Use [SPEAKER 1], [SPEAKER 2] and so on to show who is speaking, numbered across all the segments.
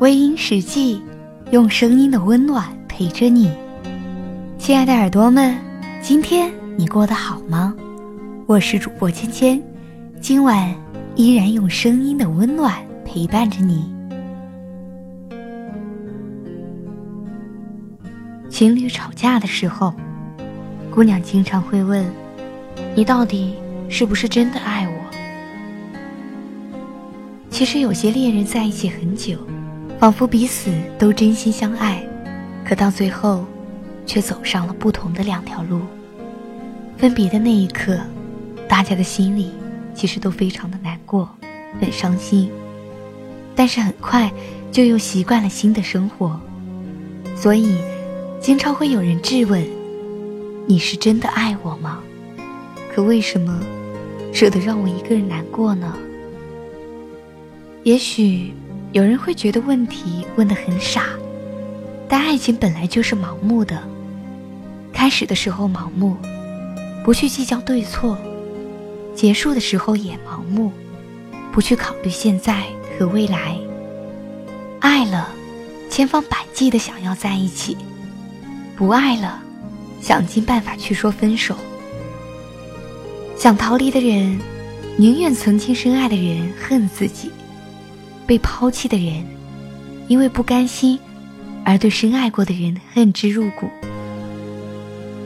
[SPEAKER 1] 微音史记，用声音的温暖陪着你，亲爱的耳朵们，今天你过得好吗？我是主播芊芊，今晚依然用声音的温暖陪伴着你。情侣吵架的时候，姑娘经常会问：“你到底是不是真的爱我？”其实有些恋人在一起很久。仿佛彼此都真心相爱，可到最后，却走上了不同的两条路。分别的那一刻，大家的心里其实都非常的难过，很伤心。但是很快就又习惯了新的生活，所以经常会有人质问：“你是真的爱我吗？可为什么，舍得让我一个人难过呢？”也许。有人会觉得问题问得很傻，但爱情本来就是盲目的，开始的时候盲目，不去计较对错；结束的时候也盲目，不去考虑现在和未来。爱了，千方百计的想要在一起；不爱了，想尽办法去说分手。想逃离的人，宁愿曾经深爱的人恨自己。被抛弃的人，因为不甘心，而对深爱过的人恨之入骨。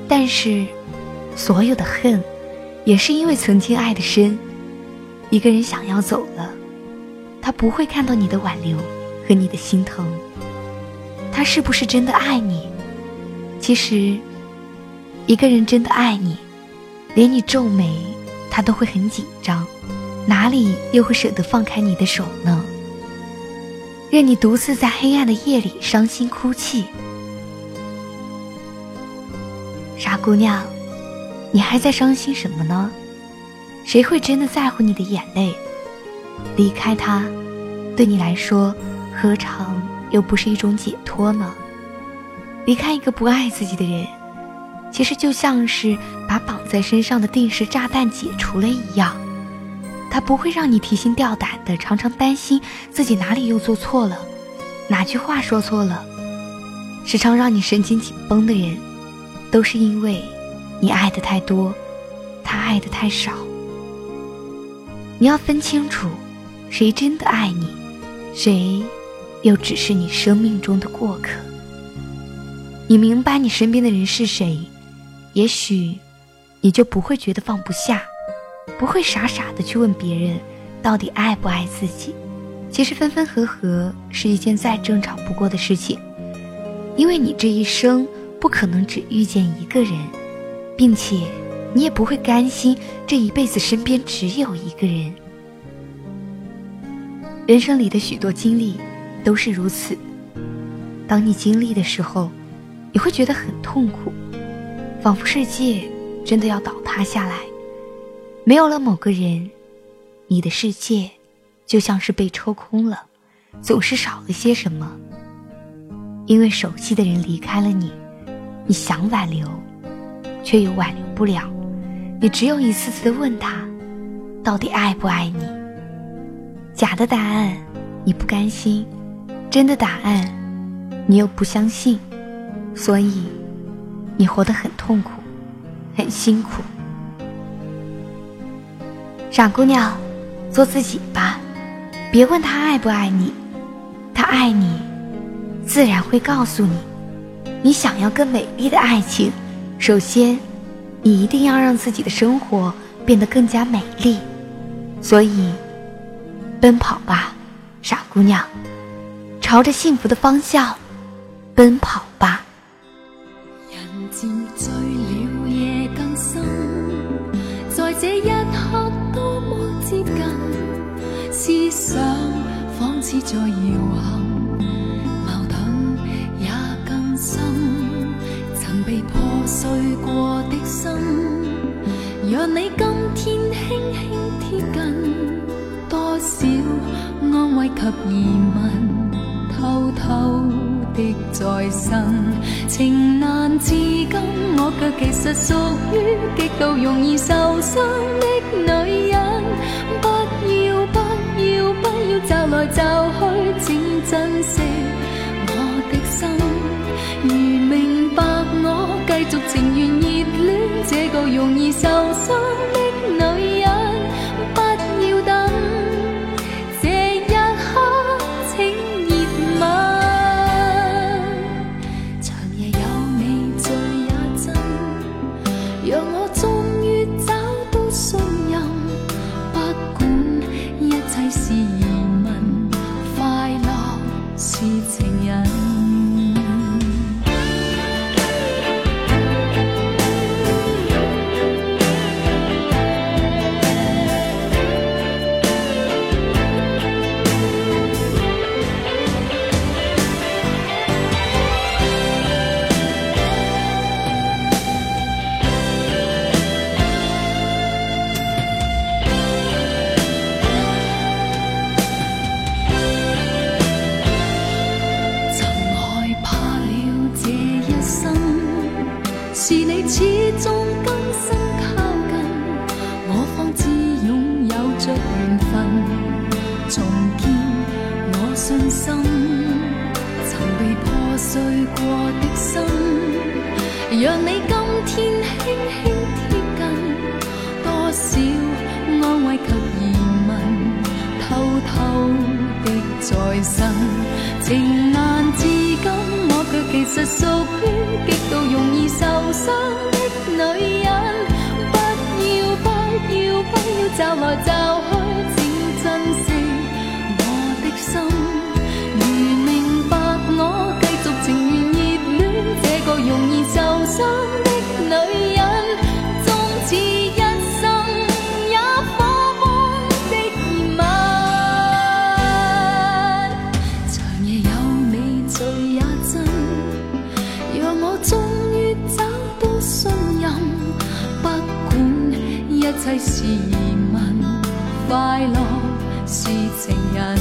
[SPEAKER 1] 但是，所有的恨，也是因为曾经爱的深。一个人想要走了，他不会看到你的挽留和你的心疼。他是不是真的爱你？其实，一个人真的爱你，连你皱眉，他都会很紧张。哪里又会舍得放开你的手呢？任你独自在黑暗的夜里伤心哭泣，傻姑娘，你还在伤心什么呢？谁会真的在乎你的眼泪？离开他，对你来说，何尝又不是一种解脱呢？离开一个不爱自己的人，其实就像是把绑在身上的定时炸弹解除了一样。他不会让你提心吊胆的，常常担心自己哪里又做错了，哪句话说错了，时常让你神经紧绷的人，都是因为你爱的太多，他爱的太少。你要分清楚，谁真的爱你，谁又只是你生命中的过客。你明白你身边的人是谁，也许你就不会觉得放不下。不会傻傻的去问别人到底爱不爱自己。其实分分合合是一件再正常不过的事情，因为你这一生不可能只遇见一个人，并且你也不会甘心这一辈子身边只有一个人。人生里的许多经历都是如此。当你经历的时候，你会觉得很痛苦，仿佛世界真的要倒塌下来。没有了某个人，你的世界就像是被抽空了，总是少了些什么。因为熟悉的人离开了你，你想挽留，却又挽留不了，你只有一次次的问他，到底爱不爱你？假的答案你不甘心，真的答案你又不相信，所以你活得很痛苦，很辛苦。傻姑娘，做自己吧，别问他爱不爱你，他爱你，自然会告诉你。你想要更美丽的爱情，首先，你一定要让自己的生活变得更加美丽。所以，奔跑吧，傻姑娘，朝着幸福的方向奔跑吧。似在搖撼，矛盾也更深。曾被破碎過的心，讓你今天輕輕貼近。多少安慰及疑問，偷偷的再生。情難自禁，我卻其實屬於極度容易受傷的女人。就去，请
[SPEAKER 2] 珍惜我的心。如明白我，继续情愿热恋，这个容易受。碎过的心，让你今天轻轻贴近，多少安慰及疑问，偷偷的再生。情难自禁，我却其实属于极度容易受伤的女人。不要，不要，不要找来。我终于找到信任，不管一切是疑问，快乐是情人，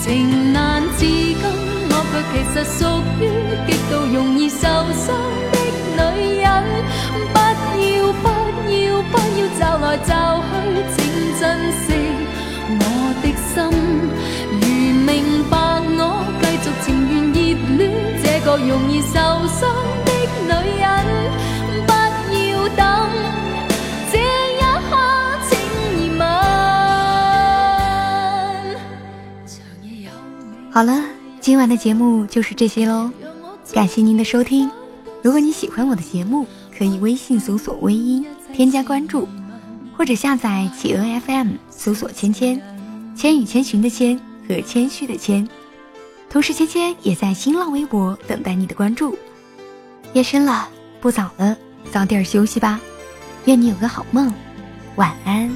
[SPEAKER 2] 情难自禁。我却其实属于极度容易受伤的女人，不要不要不要就来
[SPEAKER 1] 就。好了，今晚的节目就是这些喽。感谢您的收听。如果你喜欢我的节目，可以微信搜索“微音”添加关注，或者下载企鹅 FM 搜索“千千千与千寻”的“千”和“谦虚”的“谦”。同时，芊芊也在新浪微博等待你的关注。夜深了，不早了，早点休息吧，愿你有个好梦，晚安。